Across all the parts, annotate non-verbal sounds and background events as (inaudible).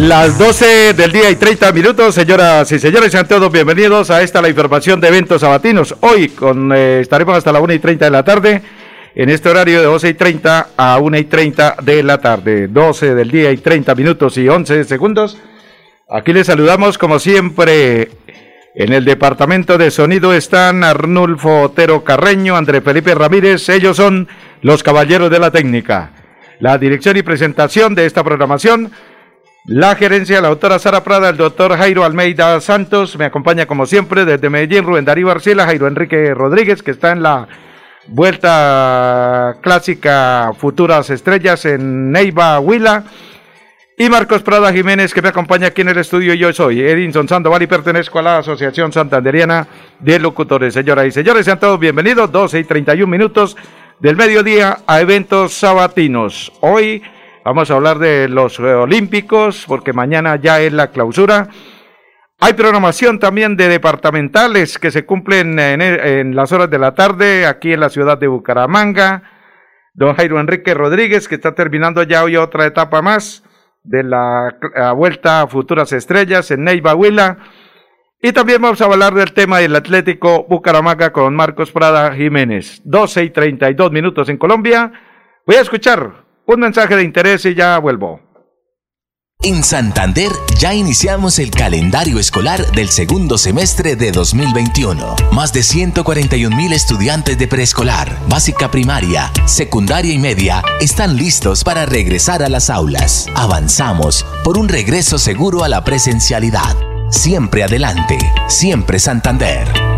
Las 12 del día y 30 minutos, señoras y señores, sean todos bienvenidos a esta la información de eventos sabatinos. Hoy eh, estaremos hasta la 1 y 30 de la tarde, en este horario de 12 y 30 a 1 y 30 de la tarde. 12 del día y 30 minutos y 11 segundos. Aquí les saludamos como siempre. En el departamento de sonido están Arnulfo Otero Carreño, André Felipe Ramírez, ellos son los caballeros de la técnica. La dirección y presentación de esta programación la gerencia, la doctora Sara Prada, el doctor Jairo Almeida Santos, me acompaña como siempre desde Medellín, Rubén Darío Arcila, Jairo Enrique Rodríguez, que está en la vuelta clásica Futuras Estrellas en Neiva, Huila. Y Marcos Prada Jiménez, que me acompaña aquí en el estudio. Yo soy Edinson Sandoval y pertenezco a la Asociación Santanderiana de Locutores. Señoras y señores, sean todos bienvenidos. 12 y 31 minutos del mediodía a eventos sabatinos. Hoy Vamos a hablar de los Olímpicos, porque mañana ya es la clausura. Hay programación también de departamentales que se cumplen en, las horas de la tarde aquí en la ciudad de Bucaramanga. Don Jairo Enrique Rodríguez, que está terminando ya hoy otra etapa más de la, vuelta a futuras estrellas en Neiva Huila. Y también vamos a hablar del tema del Atlético Bucaramanga con Marcos Prada Jiménez. 12 y 32 minutos en Colombia. Voy a escuchar un mensaje de interés y ya vuelvo. En Santander ya iniciamos el calendario escolar del segundo semestre de 2021. Más de 141 mil estudiantes de preescolar, básica primaria, secundaria y media están listos para regresar a las aulas. Avanzamos por un regreso seguro a la presencialidad. Siempre adelante, siempre Santander.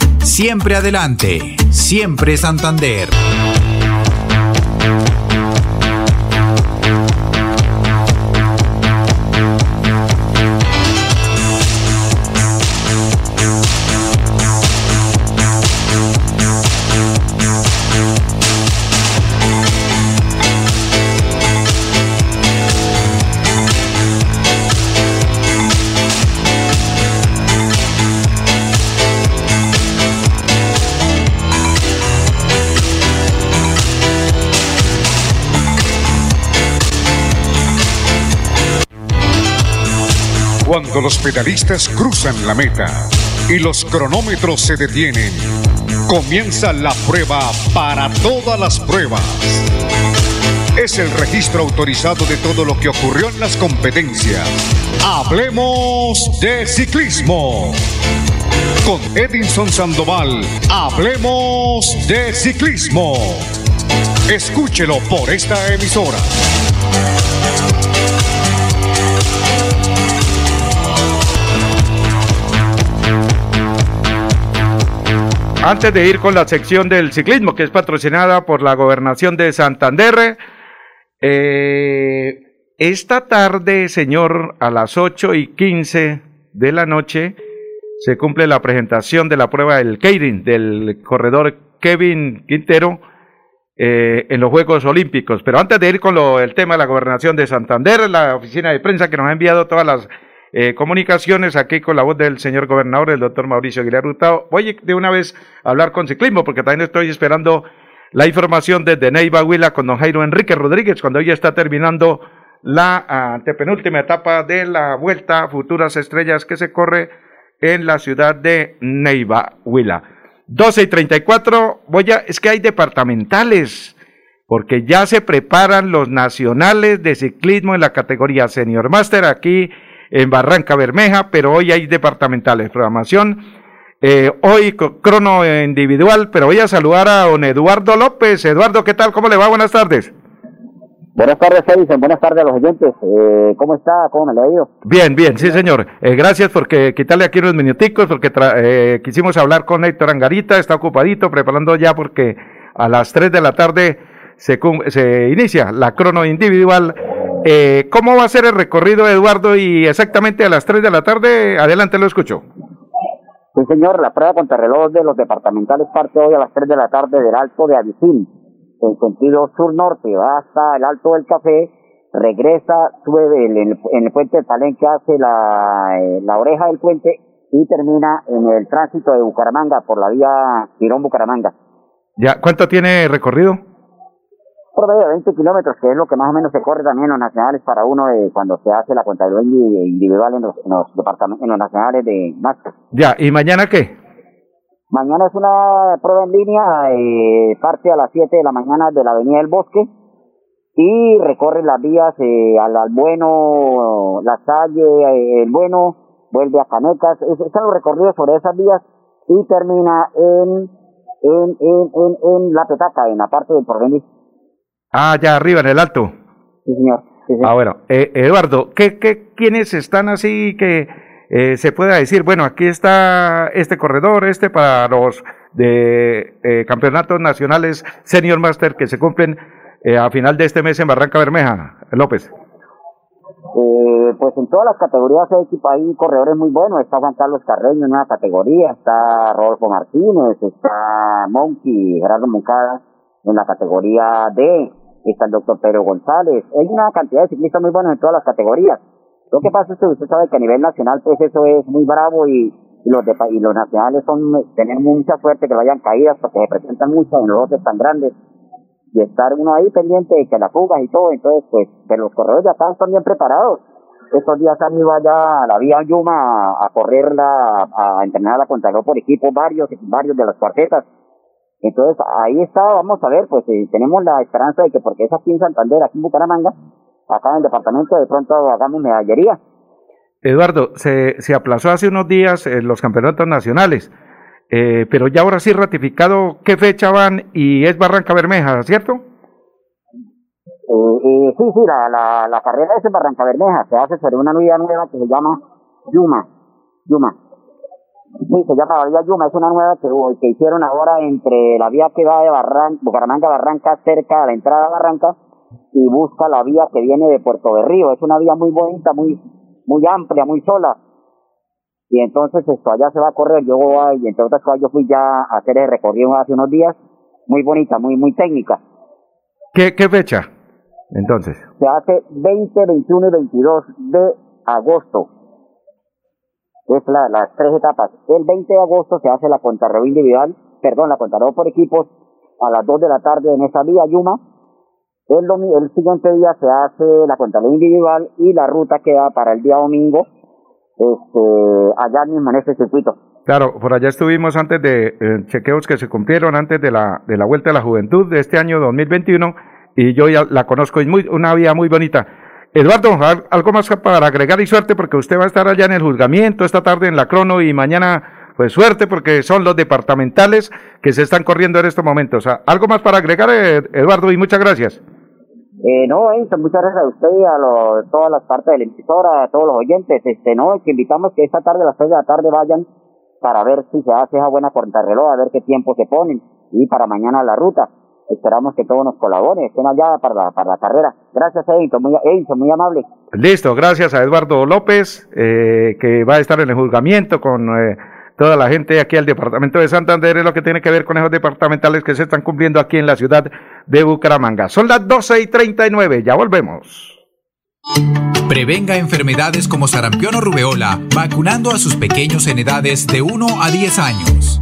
Siempre adelante, siempre Santander. Cuando los pedalistas cruzan la meta y los cronómetros se detienen, comienza la prueba para todas las pruebas. Es el registro autorizado de todo lo que ocurrió en las competencias. Hablemos de ciclismo. Con Edinson Sandoval, hablemos de ciclismo. Escúchelo por esta emisora. Antes de ir con la sección del ciclismo, que es patrocinada por la gobernación de Santander, eh, esta tarde, señor, a las 8 y 15 de la noche, se cumple la presentación de la prueba del Keirin, del corredor Kevin Quintero, eh, en los Juegos Olímpicos. Pero antes de ir con el tema de la gobernación de Santander, la oficina de prensa que nos ha enviado todas las eh, comunicaciones, aquí con la voz del señor gobernador, el doctor Mauricio Aguilar Hurtado. Voy de una vez a hablar con ciclismo, porque también estoy esperando la información desde Neiva Huila con don Jairo Enrique Rodríguez, cuando hoy está terminando la antepenúltima etapa de la Vuelta Futuras Estrellas que se corre en la ciudad de Neiva Huila. 12 y 34, voy a, es que hay departamentales, porque ya se preparan los nacionales de ciclismo en la categoría Senior Master aquí en Barranca Bermeja, pero hoy hay departamentales, programación. Eh, hoy crono individual, pero voy a saludar a don Eduardo López. Eduardo, ¿qué tal? ¿Cómo le va? Buenas tardes. Buenas tardes, Edison. Buenas tardes a los oyentes. Eh, ¿Cómo está? ¿Cómo me le ha ido? Bien, bien, sí, señor. Eh, gracias por quitarle aquí unos minuticos, porque eh, quisimos hablar con Héctor Angarita, está ocupadito, preparando ya porque a las 3 de la tarde se, se inicia la crono individual. Eh, ¿Cómo va a ser el recorrido, Eduardo? Y exactamente a las 3 de la tarde, adelante lo escucho. Sí, señor, la prueba contra reloj de los departamentales parte hoy a las 3 de la tarde del Alto de Avicín, en sentido sur-norte, va hasta el Alto del Café, regresa, sube en el, puente de Palenque, hace la, eh, la oreja del puente y termina en el tránsito de Bucaramanga por la vía Girón-Bucaramanga. Ya, ¿cuánto tiene recorrido? Por medio de 20 kilómetros, que es lo que más o menos se corre también en los nacionales para uno de cuando se hace la contabilidad individual en los, departamentos, en los nacionales de máster. Ya, ¿y mañana qué? Mañana es una prueba en línea, eh, parte a las 7 de la mañana de la Avenida del Bosque y recorre las vías eh, al, al, Bueno, La Salle, eh, el Bueno, vuelve a Canecas, están los recorridos sobre esas vías y termina en, en, en, en, La Petaca, en la parte del porvenir. Ah, ya arriba, en el alto. Sí, señor. Ah, bueno. Eh, Eduardo, ¿qué, qué, ¿quiénes están así que eh, se pueda decir, bueno, aquí está este corredor, este para los de eh, campeonatos nacionales Senior Master que se cumplen eh, a final de este mes en Barranca Bermeja, López? Eh, pues en todas las categorías hay, corredores muy buenos. Está Juan Carlos Carreño en una categoría, está Rodolfo Martínez, está Monkey, Gerardo Moncada en la categoría D, está el doctor Pedro González. Hay una cantidad de ciclistas muy buenos en todas las categorías. Lo que pasa es que usted sabe que a nivel nacional pues eso es muy bravo y, los y los nacionales son tener mucha suerte que vayan caídas porque se presentan muchas en los lotes tan grandes y estar uno ahí pendiente de que la fuga y todo, entonces pues de los corredores de acá están bien preparados. Estos días han ido allá a la vía Yuma a, correrla, a, a la contrarreloj por equipo, varios, varios de las cuartetas. Entonces ahí está, vamos a ver, pues eh, tenemos la esperanza de que porque es aquí en Santander, aquí en Bucaramanga, acá en el departamento, de pronto hagamos medallería. Eduardo, se, se aplazó hace unos días eh, los campeonatos nacionales. Eh, pero ya ahora sí ratificado qué fecha van y es Barranca Bermeja, ¿cierto? Eh, eh, sí, sí, la, la, la carrera es en Barranca Bermeja, se hace sobre una unidad nueva que se llama Yuma. Yuma. Sí, se llama la vía Yuma, es una nueva que, que hicieron ahora entre la vía que va de Barranca, Bucaramanga Barranca, cerca a la entrada de Barranca, y busca la vía que viene de Puerto Berrío. Es una vía muy bonita, muy, muy amplia, muy sola y entonces esto allá se va a correr, yo voy, y entre otras cosas yo fui ya a hacer el recorrido hace unos días, muy bonita, muy muy técnica. ¿Qué, qué fecha entonces? Se hace 20, 21 y 22 de agosto. Es la, las tres etapas. El 20 de agosto se hace la contrarreloj individual, perdón, la contrarreloj por equipos a las 2 de la tarde en esa vía Yuma. El, el siguiente día se hace la contrarreloj individual y la ruta queda para el día domingo este, allá mismo en ese circuito. Claro, por allá estuvimos antes de eh, chequeos que se cumplieron antes de la, de la Vuelta a la Juventud de este año 2021 y yo ya la conozco, es muy, una vía muy bonita. Eduardo, algo más para agregar y suerte porque usted va a estar allá en el juzgamiento esta tarde en la crono y mañana pues suerte porque son los departamentales que se están corriendo en estos momentos. Algo más para agregar, Eduardo, y muchas gracias. Eh, no, eso, muchas gracias a usted y a lo, todas las partes de la emisora, a todos los oyentes. Este, no, que invitamos que esta tarde, a las seis de la tarde, vayan para ver si se hace esa buena contrarreloj, a ver qué tiempo se ponen y para mañana la ruta. Esperamos que todos nos colaboren, estén allá para la, para la carrera. Gracias, Edison, muy, Edison, muy amable. Listo, gracias a Eduardo López, eh, que va a estar en el juzgamiento con eh, toda la gente aquí al departamento de Santander es lo que tiene que ver con esos departamentales que se están cumpliendo aquí en la ciudad de Bucaramanga. Son las 12 y 39, ya volvemos. Prevenga enfermedades como sarampión o rubeola vacunando a sus pequeños en edades de 1 a 10 años.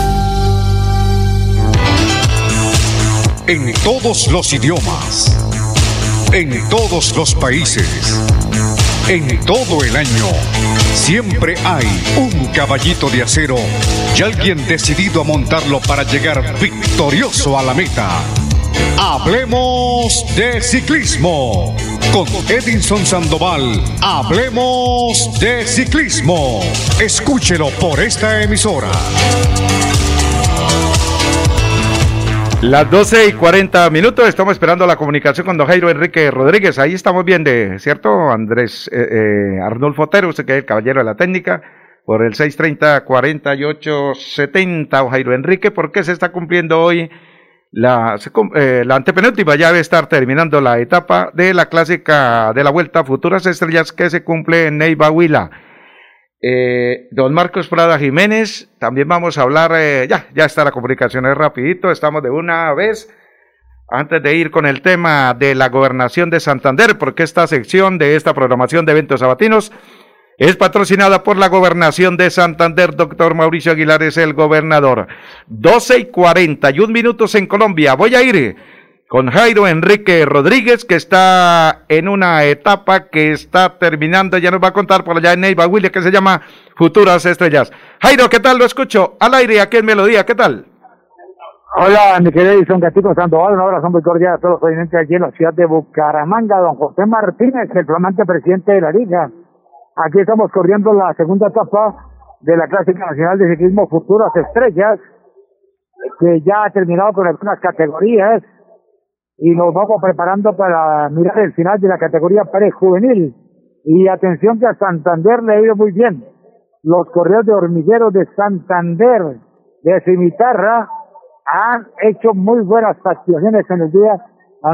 En todos los idiomas, en todos los países, en todo el año. Siempre hay un caballito de acero y alguien decidido a montarlo para llegar victorioso a la meta. Hablemos de ciclismo. Con Edinson Sandoval, hablemos de ciclismo. Escúchelo por esta emisora. Las 12 y 40 minutos, estamos esperando la comunicación con don Jairo Enrique Rodríguez. Ahí estamos bien de, ¿cierto? Andrés eh, eh, Arnulfo Otero, usted que es el caballero de la técnica, por el 630-4870, Jairo Enrique, ¿por qué se está cumpliendo hoy la, eh, la antepenúltima? Ya debe estar terminando la etapa de la clásica de la Vuelta Futuras Estrellas que se cumple en Neiva Huila. Eh, don Marcos Prada Jiménez, también vamos a hablar, eh, ya, ya está la comunicación, es rapidito, estamos de una vez, antes de ir con el tema de la gobernación de Santander, porque esta sección de esta programación de eventos sabatinos es patrocinada por la gobernación de Santander, doctor Mauricio Aguilar es el gobernador. 12 y 41 minutos en Colombia, voy a ir con Jairo Enrique Rodríguez, que está en una etapa que está terminando, ya nos va a contar por allá en Neiva William, que se llama Futuras Estrellas. Jairo, ¿qué tal? Lo escucho al aire aquí en Melodía, ¿qué tal? Hola, mi querido Edison Gatito Sandoval, un abrazo muy cordial a todos los oyentes aquí en la ciudad de Bucaramanga, don José Martínez, el flamante presidente de la liga. Aquí estamos corriendo la segunda etapa de la Clásica Nacional de Ciclismo Futuras Estrellas, que ya ha terminado con algunas categorías, y nos vamos preparando para mirar el final de la categoría juvenil Y atención que a Santander le ha ido muy bien. Los correos de hormigueros de Santander, de Cimitarra, han hecho muy buenas actuaciones en el día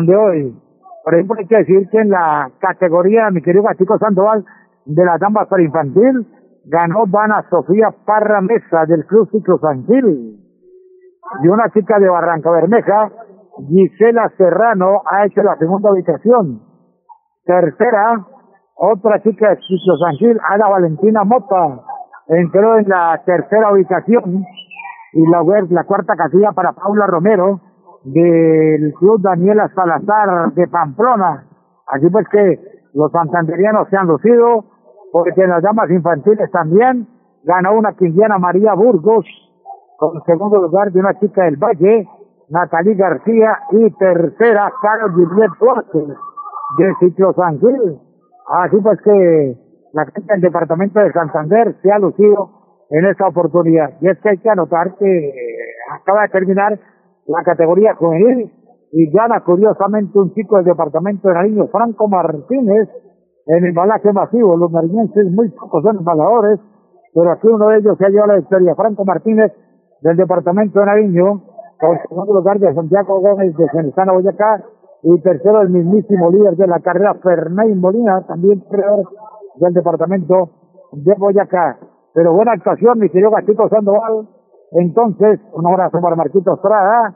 de hoy. Por ejemplo, hay que decir que en la categoría, mi querido Gatico Sandoval, de la damas para infantil, ganó Dana Sofía Parra Mesa del Club Ciclo Santil. Y una chica de Barranca Bermeja, Gisela Serrano ha hecho la segunda ubicación. Tercera, otra chica de Sangil, Ana Valentina Mota, entró en la tercera ubicación. Y la, la cuarta casilla para Paula Romero, del Club Daniela Salazar de Pamplona. Así pues que los santanderianos se han lucido, porque en las damas infantiles también ganó una quindiana María Burgos, con segundo lugar de una chica del Valle, Natalie García y tercera Carol Juliet Duarte de Sitio San Gil. Así pues que la gente del departamento de Santander se ha lucido en esta oportunidad. Y es que hay que anotar que acaba de terminar la categoría juvenil y gana curiosamente un chico del departamento de Nariño, Franco Martínez, en el balaje masivo. Los nariñenses muy pocos son embaladores, pero aquí uno de ellos se ha llevado la victoria. Franco Martínez del departamento de Nariño, en segundo lugar de Santiago Gómez de Cenizana, Boyacá, y tercero el mismísimo líder de la carrera, Fernay Molina, también creador del departamento de Boyacá. Pero buena actuación, mi querido Gastito Sandoval. Entonces, un abrazo para Marquito Estrada,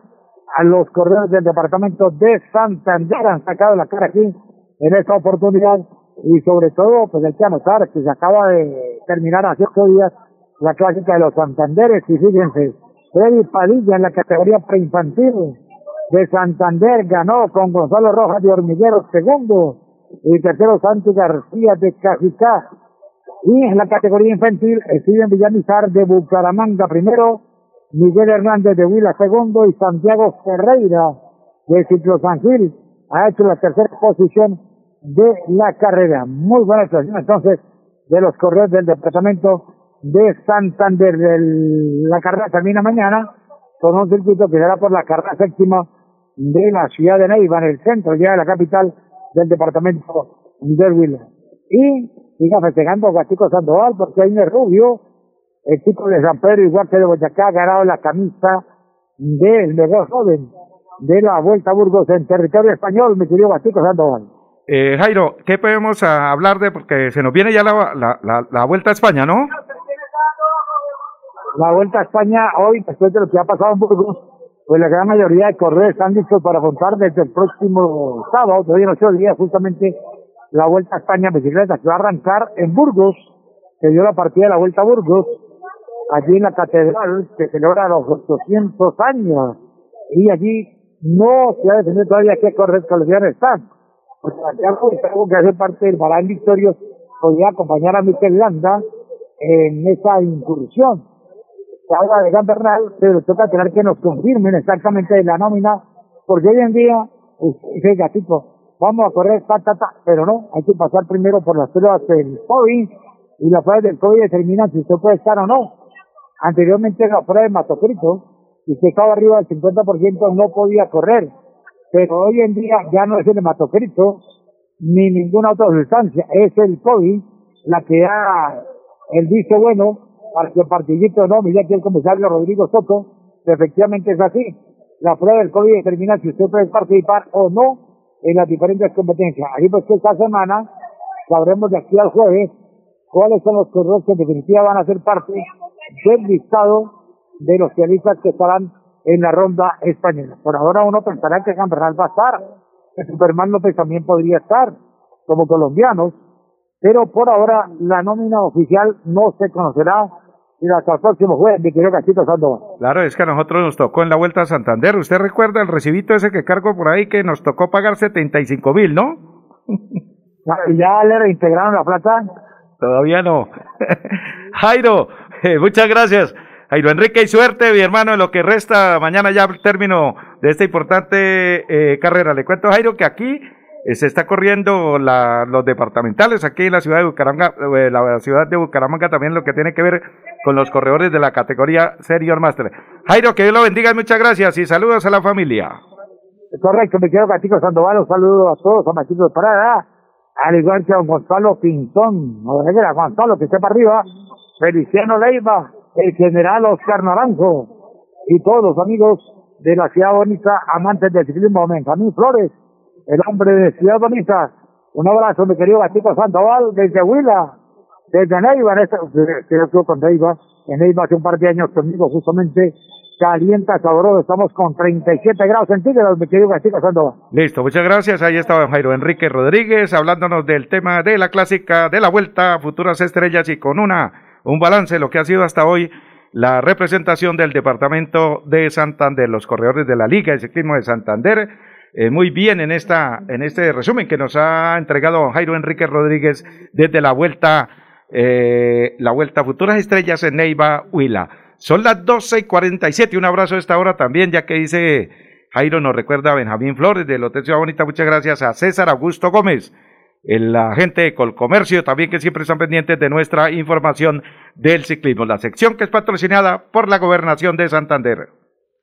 a los corredores del departamento de Santander han sacado la cara aquí en esta oportunidad y sobre todo, pues hay que anotar que se acaba de terminar hace ocho días la clásica de los Santanderes y fíjense, Freddy Padilla en la categoría preinfantil de Santander ganó con Gonzalo Rojas de Hormiguero segundo y tercero Santi García de Cajicá. Y en la categoría infantil Steven Villamizar de Bucaramanga primero, Miguel Hernández de Huila segundo y Santiago Ferreira de Ciclo San Gil ha hecho la tercera posición de la carrera. Muy buena actuación entonces de los corredores del departamento de Santander. la carrera termina mañana con un circuito que será por la carrera séptima de la ciudad de Neiva, en el centro ya de la capital del departamento de Huila. Y siga festejando a Gatico Sandoval porque hay un Rubio, el chico de San Pedro, igual que de Boyacá, ha ganado la camisa del mejor joven de la Vuelta a Burgos en territorio español, mi querido Batico Sandoval. Eh, Jairo, ¿qué podemos hablar de? Porque se nos viene ya la, la, la, la Vuelta a España, ¿no? La Vuelta a España hoy, después de lo que ha pasado en Burgos, pues la gran mayoría de corredores están listos para afrontar desde el próximo sábado, todavía no ocho días, justamente la Vuelta a España bicicleta, que va a arrancar en Burgos, que dio la partida de la Vuelta a Burgos, allí en la catedral, que celebra los 800 años, y allí no se ha definido todavía qué corredores están. Pues Santiago tengo que hacer parte del Balán Victorios, podía acompañar a Miquel Landa en esa incursión. Se habla de Gambernal, pero toca tener que nos confirmen exactamente la nómina, porque hoy en día, dice gatito, vamos a correr ta, ta, ta, pero no, hay que pasar primero por las pruebas del COVID, y las pruebas del COVID determinan si usted puede estar o no. Anteriormente la prueba de hematocrito, y usted estaba arriba del 50% no podía correr, pero hoy en día ya no es el hematocrito, ni ninguna otra sustancia, es el COVID la que da el visto bueno para que participe o no, mira aquí el comisario Rodrigo Soto, efectivamente es así. La prueba del COVID determina si usted puede participar o no en las diferentes competencias. Ahí pues que esta semana sabremos de aquí al jueves cuáles son los corredores que en definitiva van a ser parte del listado de los cialistas que estarán en la ronda española. Por ahora uno pensará que Gamberral va a estar, que Superman López también podría estar, como colombianos, pero por ahora la nómina oficial no se conocerá y hasta el próximo jueves, mi querido Cachito Sandoval. Claro, es que a nosotros nos tocó en la Vuelta a Santander. ¿Usted recuerda el recibito ese que cargo por ahí que nos tocó pagar 75 mil, no? (laughs) ¿Y ya le reintegraron la plata? Todavía no. (laughs) Jairo, eh, muchas gracias. Jairo Enrique y suerte, mi hermano, en lo que resta. Mañana ya término de esta importante eh, carrera. Le cuento, Jairo, que aquí se está corriendo la, los departamentales aquí en la ciudad de Bucaramanga, eh, la ciudad de Bucaramanga también lo que tiene que ver con los corredores de la categoría Senior Master. Jairo, que Dios lo bendiga, muchas gracias y saludos a la familia. Correcto, me quedo Catico Sandoval, un saludo a todos, a Machito de Parada, al igual que a Gonzalo Pinzón, no a Gonzalo que esté para arriba, Feliciano Leiva, el general Oscar Naranjo y todos los amigos de la ciudad bonita, amantes del ciclismo, Benjamín Flores, el hombre de Ciudad Bonita. Un abrazo, mi querido Gatico Sandoval, desde Huila, desde Neiva, en este, estuvo con Neiva, en Neiva hace un par de años conmigo, justamente, calienta, sabroso, estamos con 37 grados centígrados, mi querido Gatico Sandoval. Listo, muchas gracias. Ahí estaba Jairo Enrique Rodríguez hablándonos del tema de la clásica de la vuelta, futuras estrellas y con una un balance de lo que ha sido hasta hoy la representación del departamento de Santander, los corredores de la Liga de Ciclismo de Santander. Eh, muy bien en esta en este resumen que nos ha entregado Jairo Enrique Rodríguez desde la vuelta eh, la vuelta Futuras Estrellas en Neiva, Huila. Son las 12 y 47. Un abrazo a esta hora también, ya que dice Jairo, nos recuerda a Benjamín Flores del Hotel Ciudad Bonita. Muchas gracias a César Augusto Gómez la gente de Colcomercio también que siempre están pendientes de nuestra información del ciclismo, la sección que es patrocinada por la Gobernación de Santander.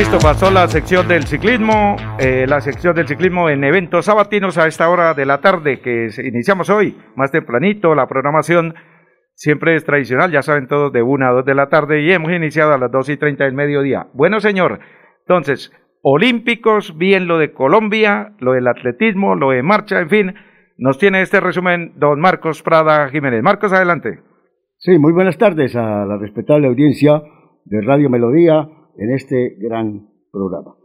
Listo, pasó la sección del ciclismo, eh, la sección del ciclismo en eventos sabatinos a esta hora de la tarde que iniciamos hoy, más tempranito, la programación siempre es tradicional, ya saben todos, de una a dos de la tarde y hemos iniciado a las dos y treinta del mediodía. Bueno, señor, entonces, olímpicos, bien lo de Colombia, lo del atletismo, lo de marcha, en fin, nos tiene este resumen don Marcos Prada Jiménez. Marcos, adelante. Sí, muy buenas tardes a la respetable audiencia de Radio Melodía en este gran programa.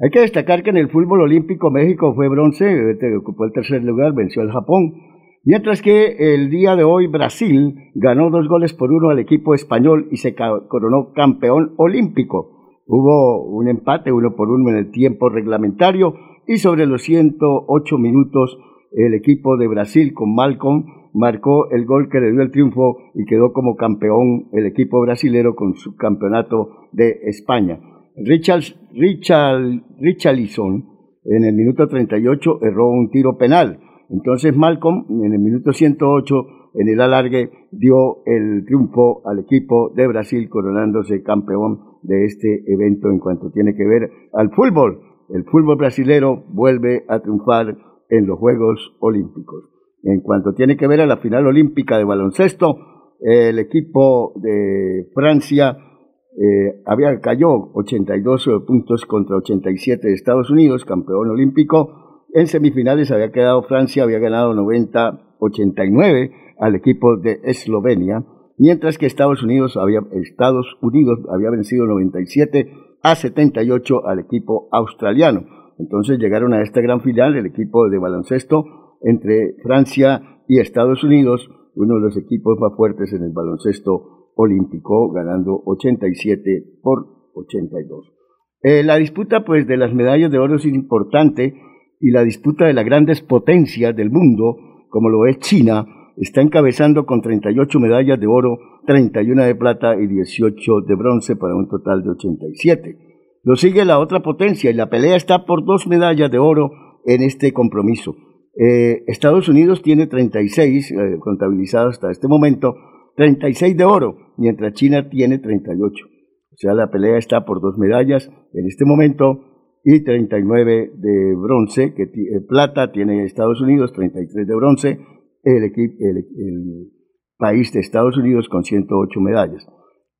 Hay que destacar que en el fútbol olímpico México fue bronce, este ocupó el tercer lugar, venció al Japón, mientras que el día de hoy Brasil ganó dos goles por uno al equipo español y se coronó campeón olímpico. Hubo un empate uno por uno en el tiempo reglamentario y sobre los 108 minutos el equipo de Brasil con Malcolm marcó el gol que le dio el triunfo y quedó como campeón el equipo brasilero con su campeonato de España. Richard, Richard, Richarlison en el minuto 38 erró un tiro penal. Entonces Malcolm en el minuto 108 en el alargue dio el triunfo al equipo de Brasil coronándose campeón de este evento en cuanto tiene que ver al fútbol. El fútbol brasilero vuelve a triunfar en los Juegos Olímpicos. En cuanto tiene que ver a la final olímpica de baloncesto, el equipo de Francia eh, había cayó 82 puntos contra 87 de Estados Unidos, campeón olímpico. En semifinales había quedado Francia, había ganado 90-89 al equipo de Eslovenia, mientras que Estados Unidos había, Estados Unidos había vencido 97 a 78 al equipo australiano. Entonces llegaron a esta gran final el equipo de baloncesto entre Francia y Estados Unidos, uno de los equipos más fuertes en el baloncesto olímpico, ganando 87 por 82. Eh, la disputa pues de las medallas de oro es importante y la disputa de las grandes potencias del mundo, como lo es China, está encabezando con 38 medallas de oro, 31 de plata y 18 de bronce para un total de 87. Lo sigue la otra potencia y la pelea está por dos medallas de oro en este compromiso. Eh, Estados Unidos tiene 36 eh, contabilizados hasta este momento, 36 de oro, mientras China tiene 38. O sea, la pelea está por dos medallas en este momento y 39 de bronce, que eh, plata tiene Estados Unidos, 33 de bronce, el, el, país de Estados Unidos con 108 medallas.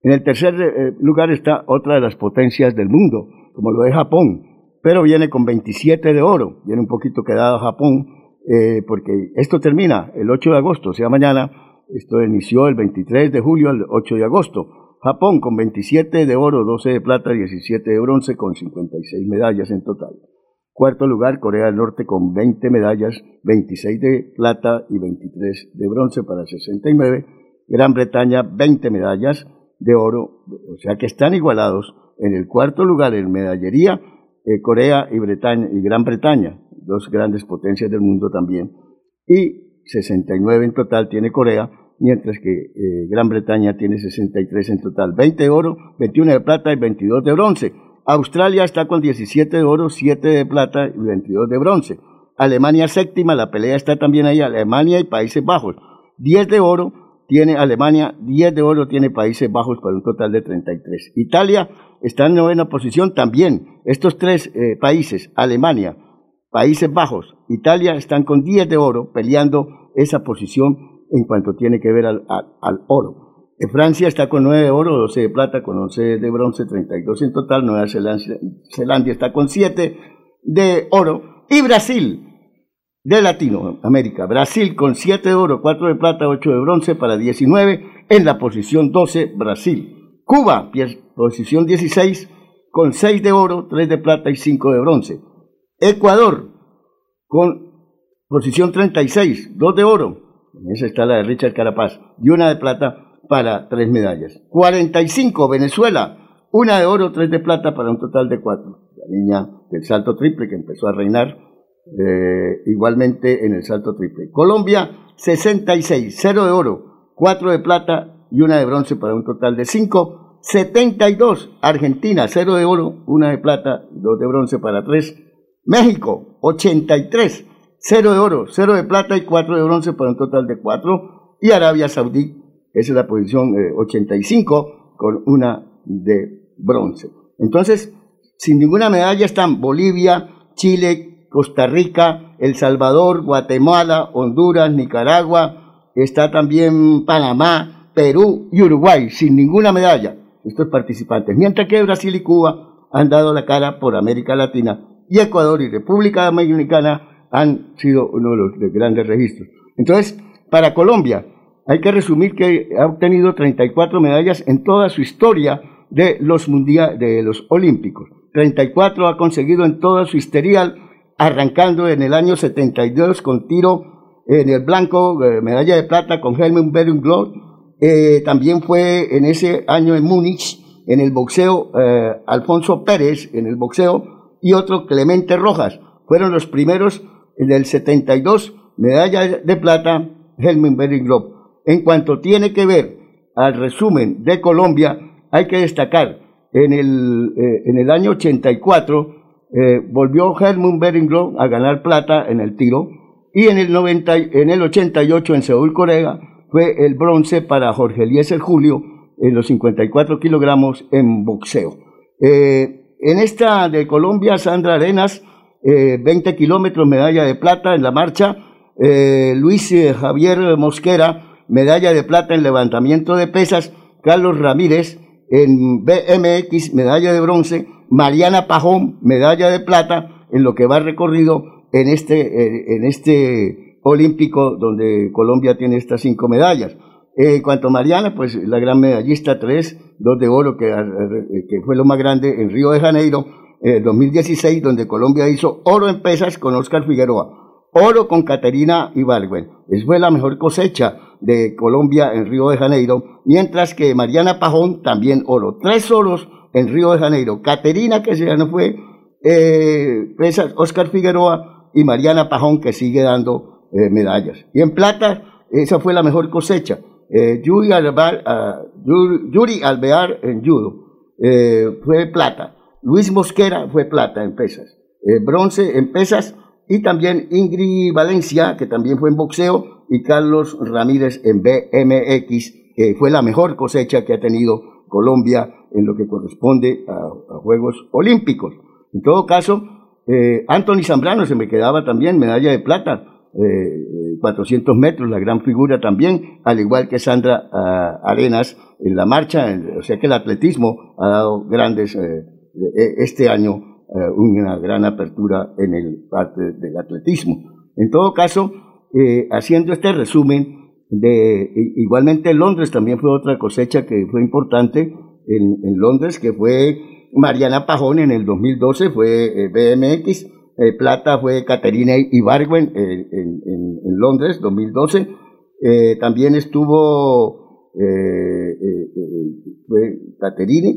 En el tercer eh, lugar está otra de las potencias del mundo, como lo es Japón, pero viene con 27 de oro, viene un poquito quedado Japón, eh, porque esto termina el 8 de agosto, o sea, mañana, esto inició el 23 de julio al 8 de agosto. Japón con 27 de oro, 12 de plata, 17 de bronce, con 56 medallas en total. Cuarto lugar, Corea del Norte con 20 medallas, 26 de plata y 23 de bronce para 69. Gran Bretaña, 20 medallas de oro, o sea que están igualados. En el cuarto lugar en medallería, eh, Corea y, Gran Bretaña, dos grandes potencias del mundo también. Y 69 en total tiene Corea, mientras que eh, Gran Bretaña tiene 63 en total, 20 de oro, 21 de plata y 22 de bronce. Australia está con 17 de oro, 7 de plata y 22 de bronce. Alemania séptima, la pelea está también ahí, Alemania y Países Bajos. 10 de oro tiene Alemania, 10 de oro tiene Países Bajos para un total de 33. Italia está en novena posición también. Estos tres eh, países, Alemania, Países Bajos, Italia están con 10 de oro peleando esa posición en cuanto tiene que ver al, oro. Francia está con 9 de oro, 12 de plata, con 11 de bronce, 32 en total. Nueva Zelanda, está con 7 de oro. Y Brasil, de Latinoamérica. Brasil con 7 de oro, 4 de plata, 8 de bronce para 19 en la posición 12, Brasil. Cuba, posición 16, con 6 de oro, 3 de plata y 5 de bronce. Ecuador, con posición 36, 2 de oro, esa está la de Richard Carapaz, y una de plata para 3 medallas. 45, Venezuela, una de oro, 3 de plata para un total de 4. La niña del salto triple que empezó a reinar eh, igualmente en el salto triple. Colombia, 66, 0 de oro, 4 de plata y una de bronce para un total de 5. 72, Argentina, 0 de oro, 1 de plata, 2 de bronce para 3. México, 83, 0 de oro, 0 de plata y 4 de bronce para un total de 4. Y Arabia Saudí, esa es la posición 85, eh, con una de bronce. Entonces, sin ninguna medalla están Bolivia, Chile, Costa Rica, El Salvador, Guatemala, Honduras, Nicaragua, está también Panamá, Perú y Uruguay, sin ninguna medalla, estos participantes. Mientras que Brasil y Cuba han dado la cara por América Latina y Ecuador y República Dominicana han sido uno de los grandes registros. Entonces, para Colombia, hay que resumir que ha obtenido 34 medallas en toda su historia de los, mundial, de los Olímpicos. 34 ha conseguido en toda su historial, arrancando en el año 72 con tiro en el blanco, eh, medalla de plata con Helmut Berenglot. Eh, también fue en ese año en Múnich, en el boxeo, eh, Alfonso Pérez, en el boxeo, y otro Clemente Rojas. Fueron los primeros en el 72, medalla de plata, Helmut Berenglot. En cuanto tiene que ver al resumen de Colombia, hay que destacar, en el, eh, en el año 84 eh, volvió Helmut Beringlo a ganar plata en el tiro y en el, 90, en el 88 en Seúl, Corea, fue el bronce para Jorge Eliezer Julio en los 54 kilogramos en boxeo. Eh, en esta de Colombia, Sandra Arenas, 20 kilómetros, medalla de plata en la marcha. Luis Javier Mosquera, medalla de plata en levantamiento de pesas, Carlos Ramírez en BMX, medalla de bronce, Mariana Pajón, medalla de plata, en lo que va recorrido en este, en este olímpico donde Colombia tiene estas cinco medallas. en cuanto a Mariana, pues la gran medallista, tres, dos de oro, que, que fue lo más grande en Río de Janeiro, 2016, donde Colombia hizo oro en pesas con Oscar Figueroa oro con Caterina Ibargüen. Es fue la mejor cosecha de Colombia en Río de Janeiro, mientras que Mariana Pajón también oro. Tres oros en Río de Janeiro. Caterina, que se no fue, eh, Oscar Figueroa y Mariana Pajón, que sigue dando eh, medallas. Y en plata, esa fue la mejor cosecha. Eh, Yuri, Alvear, ah, Yuri, Alvear en judo eh, fue plata. Luis Mosquera fue plata en pesas. bronce en pesas y también Ingrid Valencia, que también fue en boxeo, y Carlos Ramírez en BMX, que fue la mejor cosecha que ha tenido Colombia en lo que corresponde a, Juegos Olímpicos. En todo caso, eh, Anthony Zambrano se me quedaba también medalla de plata, 400 eh, metros, la gran figura también, al igual que Sandra ah, Arenas en la marcha, o sea que el atletismo ha dado grandes eh, este año eh, una gran apertura en el parte del atletismo. En todo caso, eh, haciendo este resumen, de, igualmente Londres también fue otra cosecha que fue importante en, Londres, que fue Mariana Pajón en el 2012, fue eh, Plata fue Caterina Ibargüen en, en, Londres, 2012, también estuvo, fue Caterina,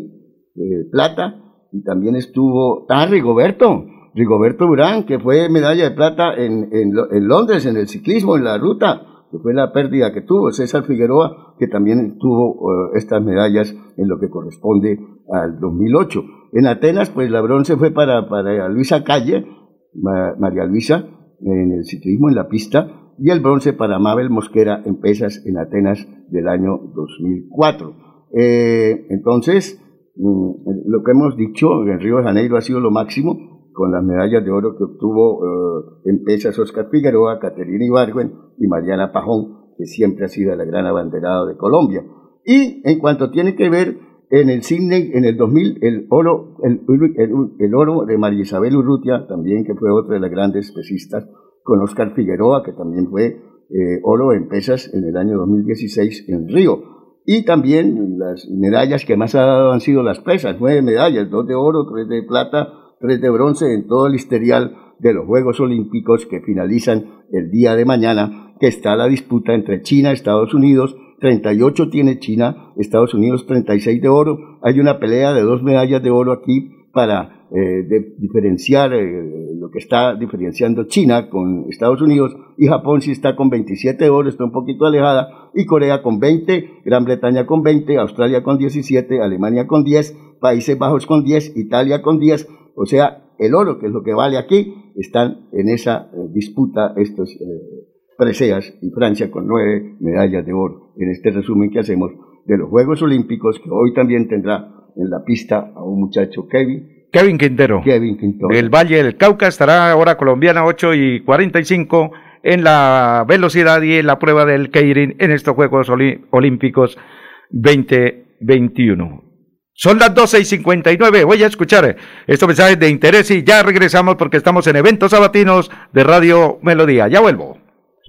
Plata, y también estuvo, ah, Rigoberto, Rigoberto Urán, que fue medalla de plata en, en, Londres, en el ciclismo, en la ruta, que fue la pérdida que tuvo, César Figueroa, que también tuvo eh, estas medallas en lo que corresponde al 2008. En Atenas, pues la bronce fue para, para Luisa Calle, María Luisa, en el ciclismo, en la pista, y el bronce para Mabel Mosquera en pesas en Atenas del año 2004. Eh, entonces, Mm, lo que hemos dicho en Río de Janeiro ha sido lo máximo con las medallas de oro que obtuvo eh, en pesas Oscar Figueroa, Caterina Ibargüen y Mariana Pajón, que siempre ha sido la gran abanderada de Colombia. Y en cuanto tiene que ver en el Sydney, en el 2000, el oro, el, oro de María Isabel Urrutia, también que fue otra de las grandes pesistas, con Oscar Figueroa, que también fue eh, oro en pesas en el año 2016 en Río. Y también las medallas que más ha dado han sido las pesas, nueve medallas, dos de oro, tres de plata, tres de bronce en todo el historial de los Juegos Olímpicos que finalizan el día de mañana, que está la disputa entre China y Estados Unidos, 38 tiene China, Estados Unidos 36 de oro, hay una pelea de dos medallas de oro aquí para eh, de diferenciar eh, lo que está diferenciando China con Estados Unidos. Y Japón sí está con 27 oro, está un poquito alejada, y Corea con 20, Gran Bretaña con 20, Australia con 17, Alemania con 10, Países Bajos con 10, Italia con 10, o sea, el oro, que es lo que vale aquí, están en esa eh, disputa estos preseas. Y Francia con nueve medallas de oro. En este resumen que hacemos de los Juegos Olímpicos, que hoy también tendrá en la pista a un muchacho Kevin, Kevin Quintero. Kevin Quintero. El Valle del Cauca estará ahora colombiana 8 y 45 en la velocidad y en la prueba del Keirin en estos Juegos Olímpicos 2021. Son las 12 y 59. Voy a escuchar estos mensajes de interés y ya regresamos porque estamos en eventos sabatinos de Radio Melodía. Ya vuelvo.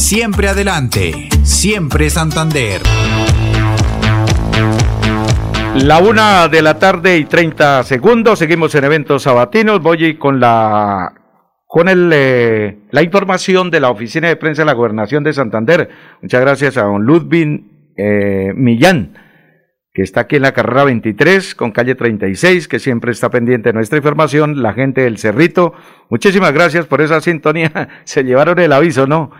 Siempre adelante, siempre Santander. La una de la tarde y 30 segundos, seguimos en eventos sabatinos. Voy con la con el, eh, la información de la Oficina de Prensa de la Gobernación de Santander. Muchas gracias a don Ludwig eh, Millán, que está aquí en la carrera 23 con calle 36, que siempre está pendiente de nuestra información. La gente del Cerrito, muchísimas gracias por esa sintonía. (laughs) Se llevaron el aviso, ¿no?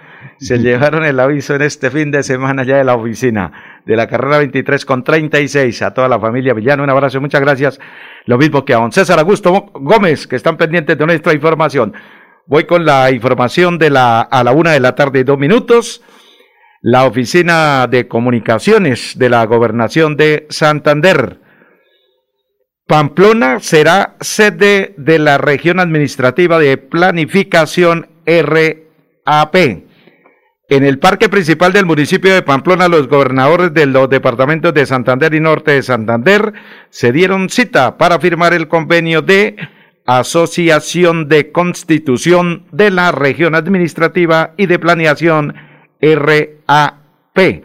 Se llevaron el aviso en este fin de semana ya de la oficina de la carrera 23 con 36 a toda la familia Villano. Un abrazo, muchas gracias. Lo mismo que a don César Augusto Gómez, que están pendientes de nuestra información. Voy con la información de la, a la una de la tarde dos minutos. La Oficina de Comunicaciones de la Gobernación de Santander. Pamplona será sede de la región administrativa de planificación RAP. En el parque principal del municipio de Pamplona, los gobernadores de los departamentos de Santander y Norte de Santander se dieron cita para firmar el convenio de Asociación de Constitución de la Región Administrativa y de Planeación RAP.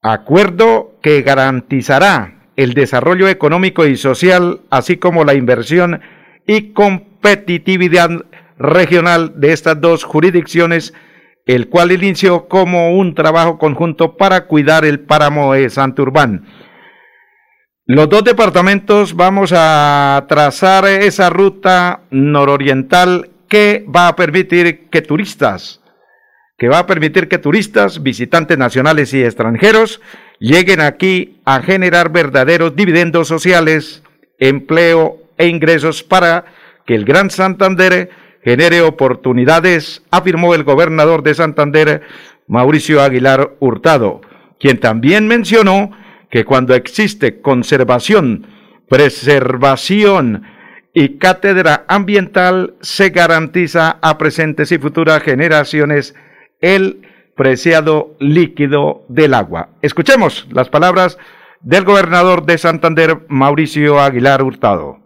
Acuerdo que garantizará el desarrollo económico y social, así como la inversión y competitividad regional de estas dos jurisdicciones el cual inició como un trabajo conjunto para cuidar el páramo de Santurbán. Los dos departamentos vamos a trazar esa ruta nororiental que va a permitir que turistas, que va a permitir que turistas, visitantes nacionales y extranjeros, lleguen aquí a generar verdaderos dividendos sociales, empleo e ingresos para que el Gran Santander genere oportunidades, afirmó el gobernador de Santander, Mauricio Aguilar Hurtado, quien también mencionó que cuando existe conservación, preservación y cátedra ambiental, se garantiza a presentes y futuras generaciones el preciado líquido del agua. Escuchemos las palabras del gobernador de Santander, Mauricio Aguilar Hurtado.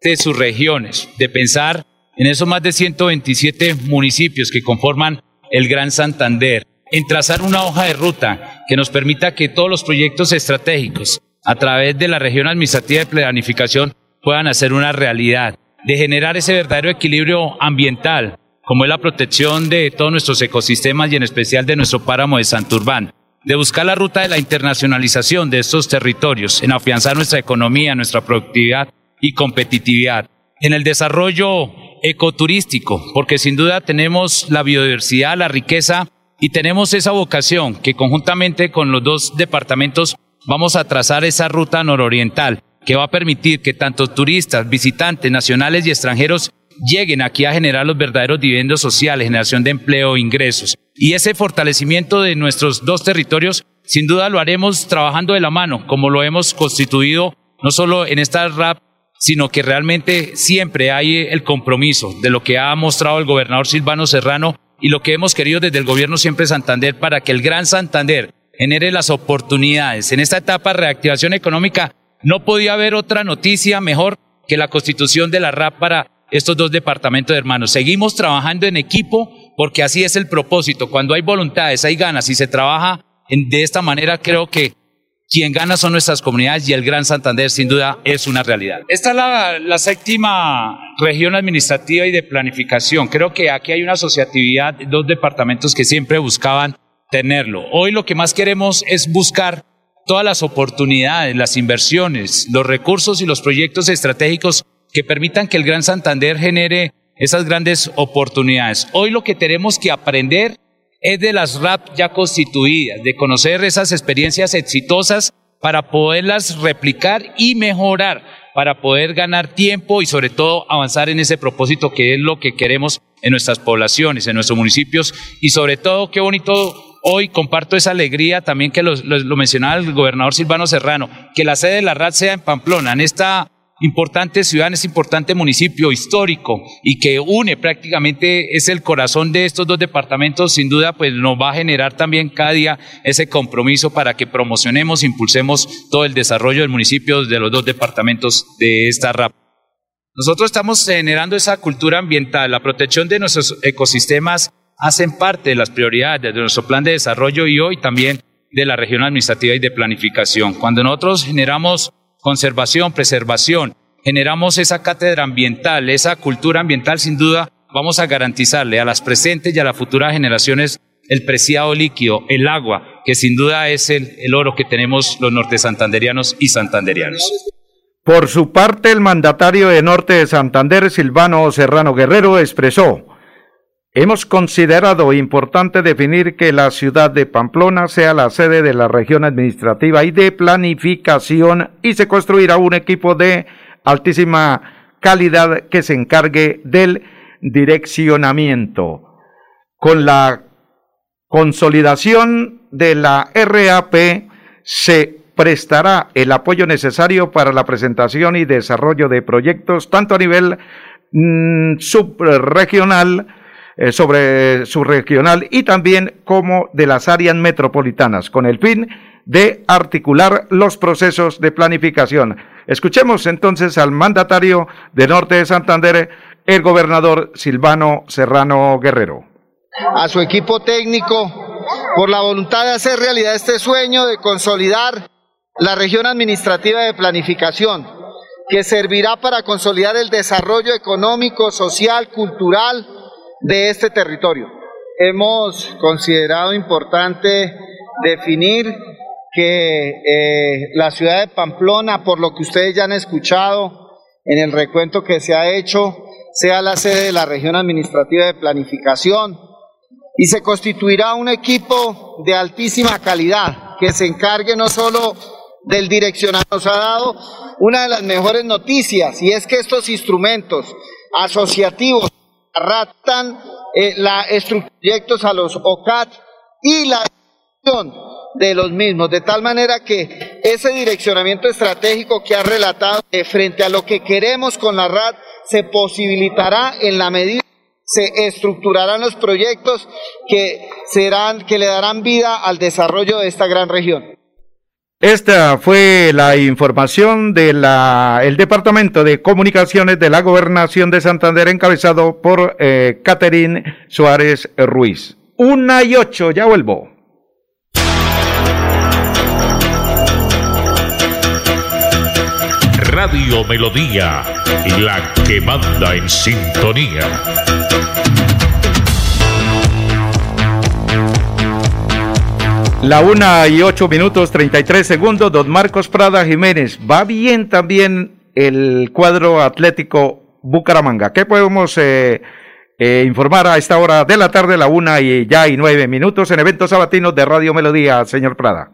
De sus regiones, de pensar en esos más de 127 municipios que conforman el Gran Santander, en trazar una hoja de ruta que nos permita que todos los proyectos estratégicos a través de la región administrativa de planificación puedan hacer una realidad, de generar ese verdadero equilibrio ambiental, como es la protección de todos nuestros ecosistemas y en especial de nuestro páramo de Santurbán, de buscar la ruta de la internacionalización de estos territorios, en afianzar nuestra economía, nuestra productividad y competitividad, en el desarrollo ecoturístico, porque sin duda tenemos la biodiversidad, la riqueza y tenemos esa vocación que conjuntamente con los dos departamentos vamos a trazar esa ruta nororiental que va a permitir que tanto turistas, visitantes nacionales y extranjeros lleguen aquí a generar los verdaderos dividendos sociales, generación de empleo, ingresos. Y ese fortalecimiento de nuestros dos territorios, sin duda lo haremos trabajando de la mano, como lo hemos constituido no solo en esta RAP sino que realmente siempre hay el compromiso de lo que ha mostrado el gobernador Silvano Serrano y lo que hemos querido desde el gobierno siempre Santander para que el Gran Santander genere las oportunidades. En esta etapa de reactivación económica no podía haber otra noticia mejor que la constitución de la RAP para estos dos departamentos de hermanos. Seguimos trabajando en equipo porque así es el propósito. Cuando hay voluntades, hay ganas y se trabaja de esta manera, creo que quien gana son nuestras comunidades y el Gran Santander sin duda es una realidad. Esta es la, séptima región administrativa y de planificación. Creo que aquí hay una asociatividad dos departamentos que siempre buscaban tenerlo. Hoy lo que más queremos es buscar todas las oportunidades, las inversiones, los recursos y los proyectos estratégicos que permitan que el Gran Santander genere esas grandes oportunidades. Hoy lo que tenemos que aprender es de las RAP ya constituidas, de conocer esas experiencias exitosas para poderlas replicar y mejorar, para poder ganar tiempo y sobre todo avanzar en ese propósito que es lo que queremos en nuestras poblaciones, en nuestros municipios. Y sobre todo qué bonito hoy comparto esa alegría también que lo, mencionaba el gobernador Silvano Serrano, que la sede de la RAD sea en Pamplona, en esta importante ciudad, este importante municipio histórico y que une prácticamente, es el corazón de estos dos departamentos, sin duda, pues nos va a generar también cada día ese compromiso para que promocionemos, impulsemos todo el desarrollo del municipio de los dos departamentos de esta RAP. Nosotros estamos generando esa cultura ambiental, la protección de nuestros ecosistemas hacen parte de las prioridades de nuestro plan de desarrollo y hoy también de la región administrativa y de planificación. Cuando nosotros generamos conservación, preservación, generamos esa cátedra ambiental, esa cultura ambiental, sin duda vamos a garantizarle a las presentes y a las futuras generaciones el preciado líquido, el agua, que sin duda es el, el oro que tenemos los norte santanderianos y santanderianos. Por su parte, el mandatario de Norte de Santander, Silvano Serrano Guerrero, expresó Hemos considerado importante definir que la ciudad de Pamplona sea la sede de la región administrativa y de planificación y se construirá un equipo de altísima calidad que se encargue del direccionamiento. Con la consolidación de la RAP se prestará el apoyo necesario para la presentación y desarrollo de proyectos tanto a nivel mm, subregional, eh, sobre su regional y también como de las áreas metropolitanas, con el fin de articular los procesos de planificación. Escuchemos entonces al mandatario de Norte de Santander, el gobernador Silvano Serrano Guerrero. A su equipo técnico, por la voluntad de hacer realidad este sueño de consolidar la región administrativa de planificación, que servirá para consolidar el desarrollo económico, social, cultural, de este territorio. Hemos considerado importante definir que eh, la ciudad de Pamplona, por lo que ustedes ya han escuchado en el recuento que se ha hecho, sea la sede de la región administrativa de planificación y se constituirá un equipo de altísima calidad que se encargue no solo del direccionamiento. Nos ha dado una de las mejores noticias y es que estos instrumentos asociativos arrastran eh, la proyectos a los OCAT y la gestión de los mismos, de tal manera que ese direccionamiento estratégico que ha relatado frente a lo que queremos con la RAD se posibilitará en la medida se estructurarán los proyectos que serán que le darán vida al desarrollo de esta gran región. Esta fue la información del Departamento de Comunicaciones de la Gobernación de Santander, encabezado por eh, Suárez Ruiz. Una y ocho, ya vuelvo. Radio Melodía, la que manda en sintonía. La una y ocho minutos treinta y tres segundos, don Marcos Prada Jiménez. Va bien también el cuadro atlético Bucaramanga. ¿Qué podemos eh, eh, informar a esta hora de la tarde, la una y ya y nueve minutos en eventos sabatinos de Radio Melodía, señor Prada?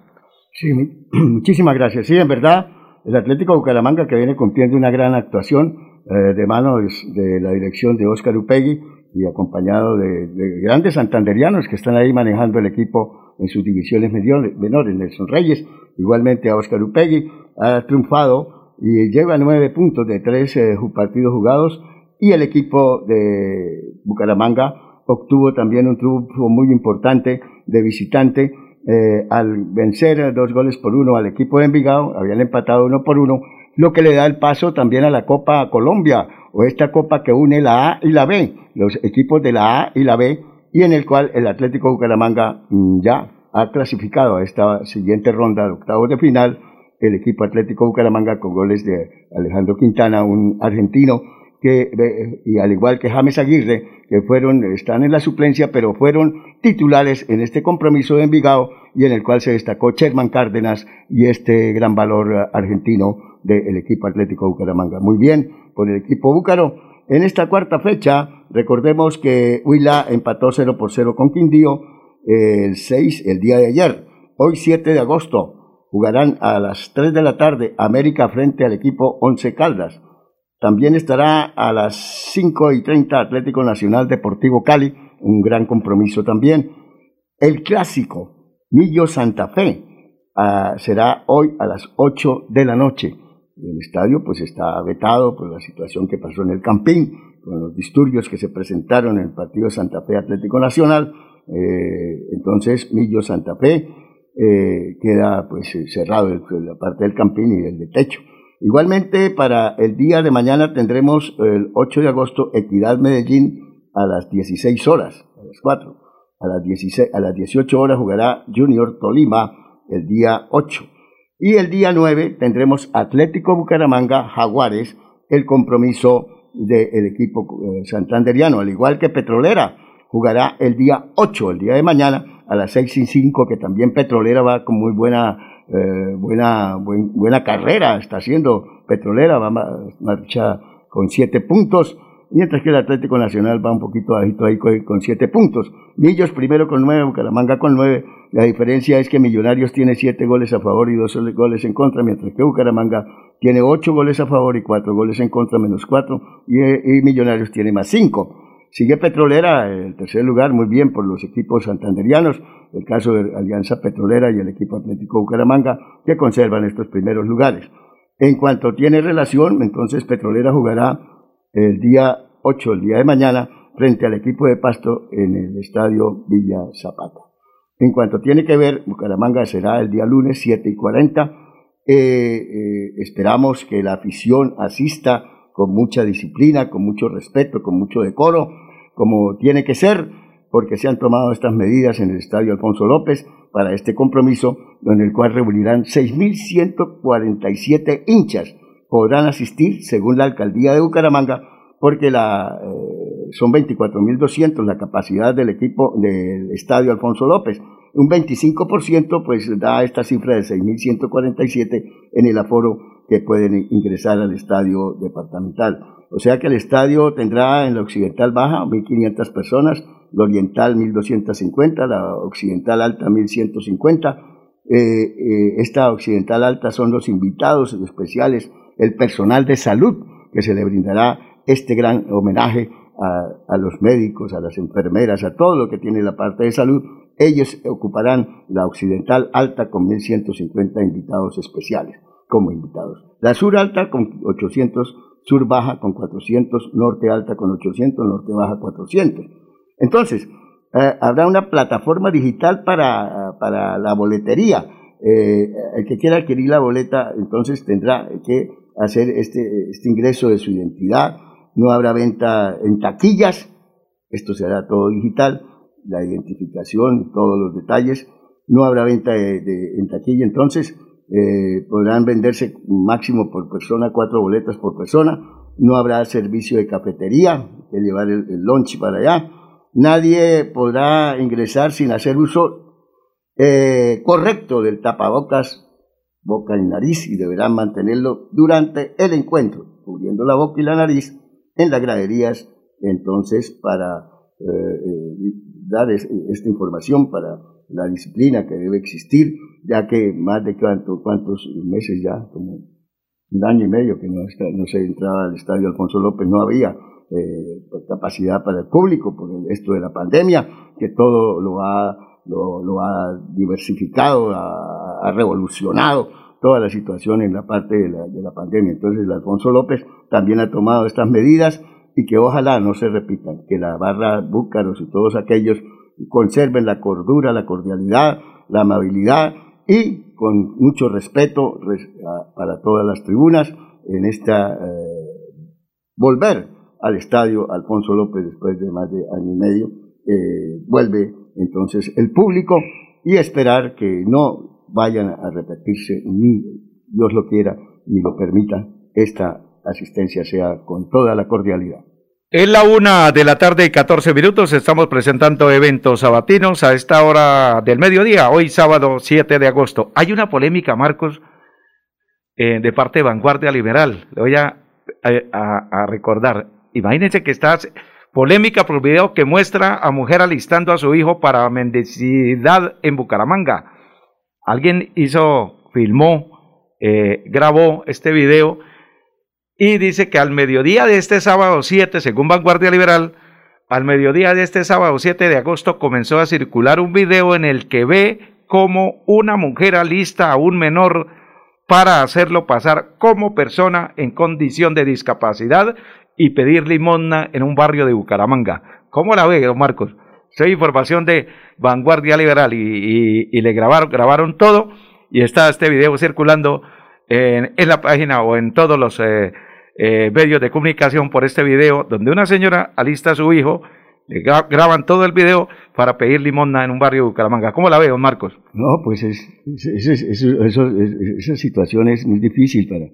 Sí, (clears throat) muchísimas gracias. Sí, en verdad, el Atlético Bucaramanga que viene cumpliendo una gran actuación eh, de manos de la dirección de Óscar Upegui y acompañado de grandes santanderianos que están ahí manejando el equipo en sus divisiones menores. Nelson Reyes, igualmente a Oscar Upegui, ha triunfado y lleva nueve puntos de tres eh, partidos jugados y el equipo de Bucaramanga obtuvo también un triunfo muy importante de visitante eh, al vencer dos goles por uno al equipo de Envigado, habían empatado uno por uno, lo que le da el paso también a la Copa Colombia, o esta copa que une la A y la B, los equipos de la A y la B y en el cual el Atlético Bucaramanga mm, ya ha clasificado a esta siguiente ronda de octavos de final el equipo Atlético Bucaramanga con goles de Alejandro Quintana, un argentino que, y al igual que James Aguirre, que fueron, están en la suplencia, pero fueron titulares en este compromiso de Envigado y en el cual se destacó Sherman Cárdenas y este gran valor argentino del equipo Atlético Bucaramanga. Muy bien, por el equipo Búcaro. En esta cuarta fecha, recordemos que Huila empató 0 por 0 con Quindío el 6, el día de ayer. Hoy 7 de agosto jugarán a las 3 de la tarde América frente al equipo Once Caldas. También estará a las 5 y 30 Atlético Nacional Deportivo Cali, un gran compromiso también. El clásico Millo Santa Fe ah, será hoy a las 8 de la noche. El estadio pues está vetado por la situación que pasó en el Campín, con los disturbios que se presentaron en el partido Santa Fe Atlético Nacional. Eh, entonces Millo Santa Fe eh, queda pues cerrado la parte del Campín y el de techo. Igualmente, para el día de mañana tendremos el 8 de agosto Equidad Medellín a las 16 horas, a las 4. A las, 16, a las 18 horas jugará Junior Tolima el día 8. Y el día 9 tendremos Atlético Bucaramanga Jaguares, el compromiso del equipo eh, santanderiano, al igual que Petrolera, jugará el día 8, el día de mañana, a las 6 y 5, que también Petrolera va con muy buena eh, buena, buena carrera está haciendo. Petrolera, va marcha con siete puntos, mientras que el Atlético Nacional va un poquito bajito ahí con, siete puntos. Millos primero con nueve, Bucaramanga con nueve. La diferencia es que Millonarios tiene siete goles a favor y dos goles en contra, mientras que Bucaramanga tiene ocho goles a favor y cuatro goles en contra, menos cuatro, y, y Millonarios tiene más cinco. Sigue Petrolera, el tercer lugar, muy bien por los equipos santanderianos, el caso de Alianza Petrolera y el equipo Atlético Bucaramanga, que conservan estos primeros lugares. En cuanto tiene relación, entonces Petrolera jugará el día 8, el día de mañana, frente al equipo de Pasto en el estadio Villa Zapata. En cuanto tiene que ver, Bucaramanga será el día lunes 7 y 40. Eh, eh, esperamos que la afición asista con mucha disciplina, con mucho respeto, con mucho decoro, como tiene que ser, porque se han tomado estas medidas en el Estadio Alfonso López para este compromiso, en el cual reunirán 6.147 hinchas. Podrán asistir, según la alcaldía de Bucaramanga, porque la, eh, son 24.200 la capacidad del equipo del Estadio Alfonso López. Un 25% pues da esta cifra de 6.147 en el aforo que pueden ingresar al estadio departamental. O sea que el estadio tendrá en la occidental baja 1.500 personas, la oriental 1.250, la occidental alta 1.150. Eh, eh, esta occidental alta son los invitados especiales, el personal de salud que se le brindará este gran homenaje a, los médicos, a las enfermeras, a todo lo que tiene la parte de salud. Ellos ocuparán la occidental alta con 1.150 invitados especiales como invitados. La sur alta con 800, sur baja con 400, norte alta con 800, norte baja 400. Entonces, eh, habrá una plataforma digital para, para la boletería. Eh, el que quiera adquirir la boleta, entonces tendrá que hacer este, este ingreso de su identidad. No habrá venta en taquillas, esto será todo digital, la identificación, todos los detalles. No habrá venta en taquilla, entonces eh, podrán venderse máximo por persona, cuatro boletas por persona, no habrá servicio de cafetería, que llevar el, lunch para allá, nadie podrá ingresar sin hacer uso eh, correcto del tapabocas, boca y nariz, y deberán mantenerlo durante el encuentro, cubriendo la boca y la nariz en las graderías, entonces, para eh, dar esta información, para la disciplina que debe existir, ya que más de cuánto, cuántos meses ya, como un año y medio que no, no se entraba al estadio Alfonso López, no había eh, capacidad para el público por esto de la pandemia, que todo lo ha, lo, ha diversificado, ha, revolucionado toda la situación en la parte de la, de la pandemia. Entonces Alfonso López también ha tomado estas medidas y que ojalá no se repitan, que la barra Búcaros y todos aquellos conserven la cordura, la cordialidad, la amabilidad y con mucho respeto para todas las tribunas en esta eh, volver al estadio Alfonso López después de más de año y medio eh, vuelve entonces el público y esperar que no vayan a repetirse ni Dios lo quiera ni lo permita esta asistencia sea con toda la cordialidad. Es la una de la tarde y 14 minutos. Estamos presentando eventos sabatinos a esta hora del mediodía, hoy sábado 7 de agosto. Hay una polémica, Marcos, eh, de parte de Vanguardia Liberal. Le voy a, a, recordar. Imagínense que está polémica por video que muestra a mujer alistando a su hijo para mendicidad en Bucaramanga. Alguien hizo, filmó, eh, grabó este video y dice que al mediodía de este sábado 7, según Vanguardia Liberal, al mediodía de este sábado 7 de agosto comenzó a circular un video en el que ve como una mujer alista a un menor para hacerlo pasar como persona en condición de discapacidad y pedir limosna en un barrio de Bucaramanga. ¿Cómo la ve, don Marcos? Soy información de Vanguardia Liberal y, le grabaron, todo y está este video circulando en, la página o en todos los... Eh, eh, medios de comunicación por este video, donde una señora alista a su hijo, le graban todo el video para pedir limosna en un barrio de Bucaramanga. ¿Cómo la veo, Marcos? No, pues es, esa situación es muy difícil para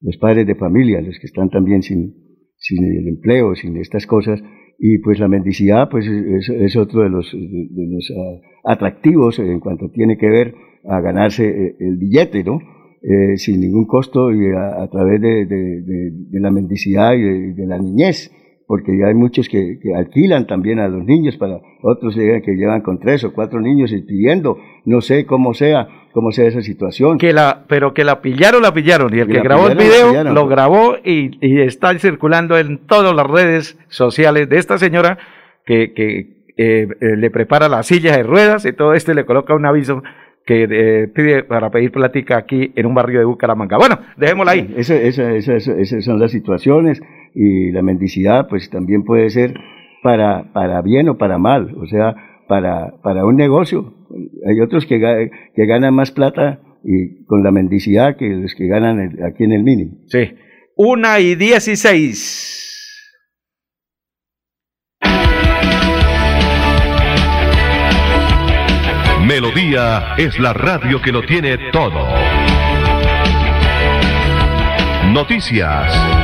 los padres de familia, los que están también sin, sin el empleo, sin estas cosas. Y pues la mendicidad pues es, otro de los, de los ah, atractivos en cuanto tiene que ver a ganarse eh, el billete, ¿no? Eh, sin ningún costo y a, través de, de, la mendicidad y de, la niñez, porque ya hay muchos que, alquilan también a los niños para otros que llevan con tres o cuatro niños y pidiendo, no sé cómo sea, cómo sea esa situación. Que la, pero que la pillaron, la pillaron, y el que, grabó el video lo grabó y, y, está circulando en todas las redes sociales de esta señora que, que eh, eh, le prepara la silla de ruedas y todo esto y le coloca un aviso que eh, pide para pedir plática aquí en un barrio de Bucaramanga. Bueno, dejémosla ahí. esas son las situaciones y la mendicidad pues también puede ser para, para bien o para mal, o sea, para, para un negocio. Hay otros que, que ganan más plata y con la mendicidad que los que ganan aquí en el mínimo. Sí. Una y dieciséis. Melodía es la radio que lo tiene todo. Noticias.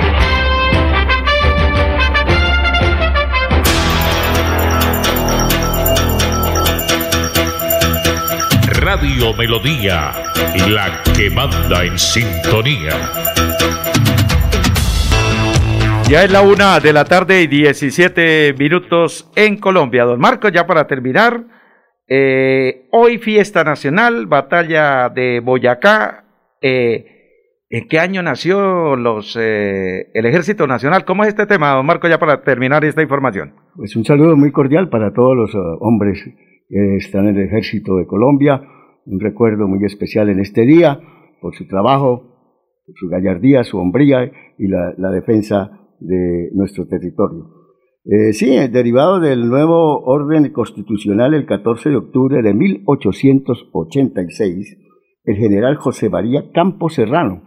Radio Melodía, la que manda en sintonía. Ya es la una de la tarde y 17 minutos en Colombia. Don Marcos, ya para terminar, eh, hoy fiesta nacional, batalla de Boyacá, eh, ¿En qué año nació los, eh, el Ejército Nacional? ¿Cómo es este tema, don Marco, ya para terminar esta información? Pues un saludo muy cordial para todos los uh, hombres que están en el Ejército de Colombia. Un recuerdo muy especial en este día por su trabajo, por su gallardía, su hombría y la, defensa de nuestro territorio. Eh, sí, derivado del nuevo orden constitucional el 14 de octubre de 1886, el general José María Campos Serrano,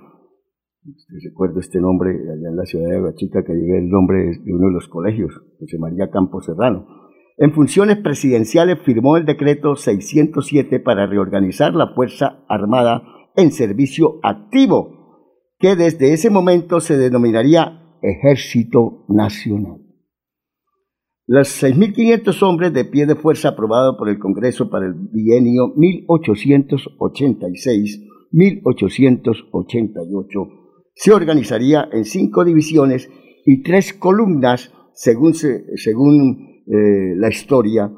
recuerdo este nombre allá en la ciudad de Aguachica, que llegué el nombre de uno de los colegios, José María Campos Serrano. En funciones presidenciales firmó el decreto 607 para reorganizar la Fuerza Armada en servicio activo, que desde ese momento se denominaría Ejército Nacional. Los 6.500 hombres de pie de fuerza aprobado por el Congreso para el bienio 1886-1888 se organizaría en cinco divisiones y tres columnas, según, según eh, la historia,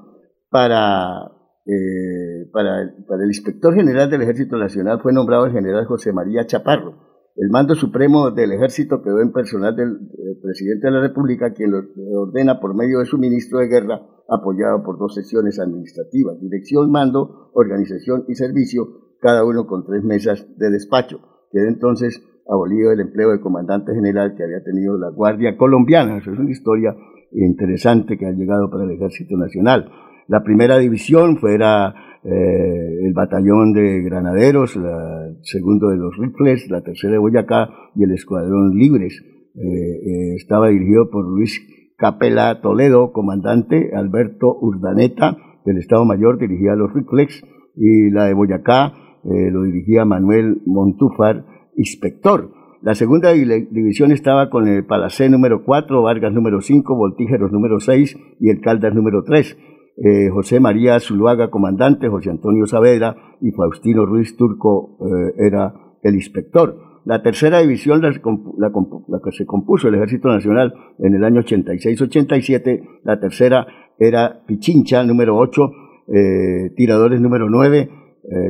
para, eh, para, el inspector general del Ejército Nacional fue nombrado el general José María Chaparro. El mando supremo del ejército quedó en personal del, presidente de la República, quien lo ordena por medio de su ministro de guerra, apoyado por dos sesiones administrativas, dirección, mando, organización y servicio, cada uno con tres mesas de despacho. Queda entonces abolido el empleo de comandante general que había tenido la Guardia Colombiana. Eso es una historia interesante que ha llegado para el Ejército Nacional. La primera división fuera eh, el batallón de granaderos, el segundo de los rifles, la tercera de Boyacá y el escuadrón libres. Eh, eh, estaba dirigido por Luis Capela Toledo, comandante, Alberto Urdaneta, del Estado Mayor, dirigía los rifles, y la de Boyacá lo dirigía Manuel Montúfar, inspector. La segunda división estaba con el Palacé número 4, Vargas número 5, Voltígeros número 6 y el Caldas número 3. Eh, José María Zuluaga, comandante, José Antonio Saavedra y Faustino Ruiz Turco eh, era el inspector. La tercera división, la, que se compuso el Ejército Nacional en el año 86-87, la tercera era Pichincha, número 8, eh, Tiradores número 9,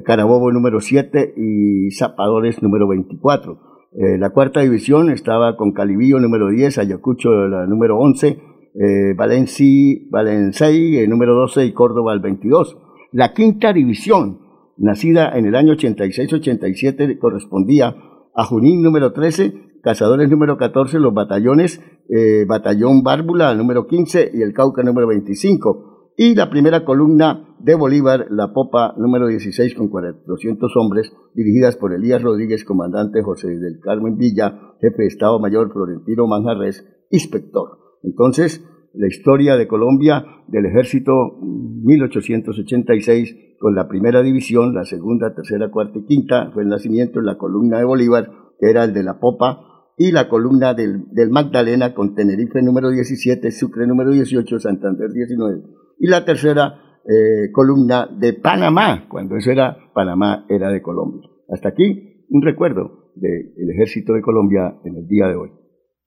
Carabobo número 7 y Zapadores número 24. La cuarta división estaba con Calibío número 10, Ayacucho la número 11, eh, Valencia, el número 12 y Córdoba el 22. La quinta división, nacida en el año 86-87, correspondía a Junín número 13, Cazadores número 14, los batallones, eh, Batallón Bárbula número 15 y el Cauca número 25. Y la primera columna de Bolívar, la popa número 16 con 400 hombres, dirigidas por Elías Rodríguez, comandante José del Carmen Villa, jefe de Estado Mayor Florentino Manjarres, inspector. Entonces, la historia de Colombia del ejército 1886 con la primera división, la segunda, tercera, cuarta y quinta, fue el nacimiento de la columna de Bolívar, que era el de la popa, y la columna del, Magdalena con Tenerife número 17, Sucre número 18, Santander 19, y la tercera eh, columna de Panamá, cuando eso era Panamá, era de Colombia. Hasta aquí un recuerdo del ejército de Colombia en el día de hoy.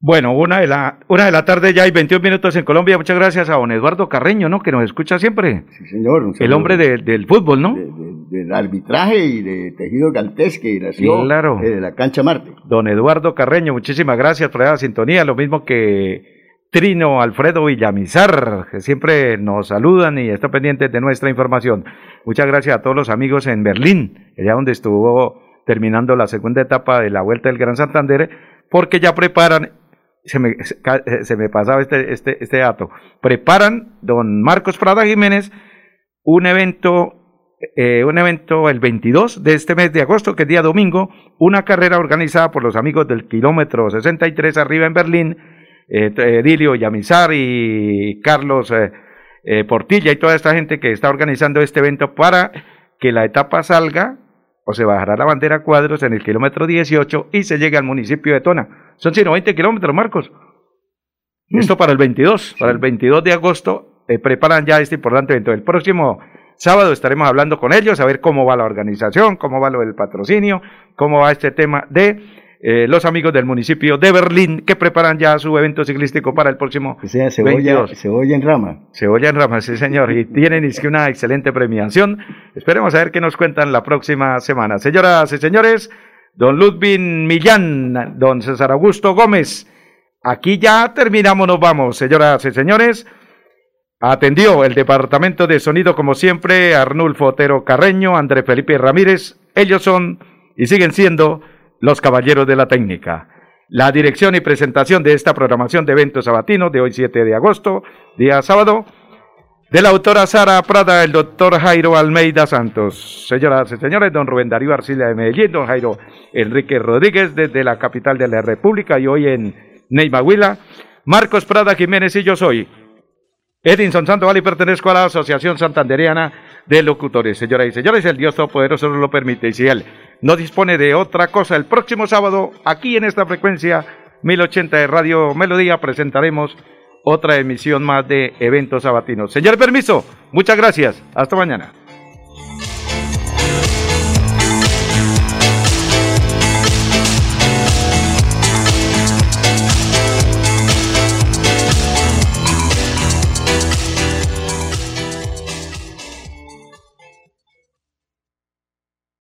Bueno, una de, la, una de la tarde ya hay 21 minutos en Colombia. Muchas gracias a don Eduardo Carreño, ¿no? Que nos escucha siempre. Sí, señor. El hombre del fútbol, ¿no? del arbitraje y de tejido galtés que nació claro. Eh, de la cancha Marte. Don Eduardo Carreño, muchísimas gracias por la sintonía. Lo mismo que Trino Alfredo Villamizar, que siempre nos saludan y está pendiente de nuestra información. Muchas gracias a todos los amigos en Berlín, allá donde estuvo terminando la segunda etapa de la Vuelta del Gran Santander, porque ya preparan se me, eh, se me pasaba este, este, este dato. Preparan don Marcos Prada Jiménez un evento, eh, un evento el 22 de este mes de agosto, que es día domingo, una carrera organizada por los amigos del kilómetro 63 arriba en Berlín, eh, Edilio Yamizar y Carlos Portilla y toda esta gente que está organizando este evento para que la etapa salga o se bajará la bandera cuadros en el kilómetro 18 y se llegue al municipio de Tona. Son 120 kilómetros, Marcos. Mm. Esto para el 22, para el 22 de agosto eh, preparan ya este importante evento. El próximo sábado estaremos hablando con ellos, a ver cómo va la organización, cómo va lo del patrocinio, cómo va este tema de eh, los amigos del municipio de Berlín que preparan ya su evento ciclístico para el próximo que sea cebolla, cebolla en rama. Cebolla en rama, sí señor, y tienen es que una excelente premiación. Esperemos a ver qué nos cuentan la próxima semana. Señoras y señores, don Ludwig Millán, don César Augusto Gómez, aquí ya terminamos, nos vamos. Señoras y señores, atendió el departamento de sonido como siempre, Arnulfo Otero Carreño, André Felipe Ramírez, ellos son y siguen siendo los caballeros de la técnica. La dirección y presentación de esta programación de eventos sabatinos de hoy 7 de agosto, día sábado, de la autora Sara Prada, el doctor Jairo Almeida Santos. Señoras y señores, don Rubén Darío Arcila de Medellín, don Jairo Enrique Rodríguez desde la capital de la República y hoy en Neimahuila, Marcos Prada Jiménez y yo soy Edinson Sandoval y pertenezco a la Asociación Santanderiana de Locutores. Señoras y señores, el Dios Todopoderoso nos lo permite y si Él no dispone de otra cosa, el próximo sábado, aquí en esta frecuencia 1080 de Radio Melodía, presentaremos otra emisión más de eventos sabatinos. Señor, permiso, muchas gracias. Hasta mañana.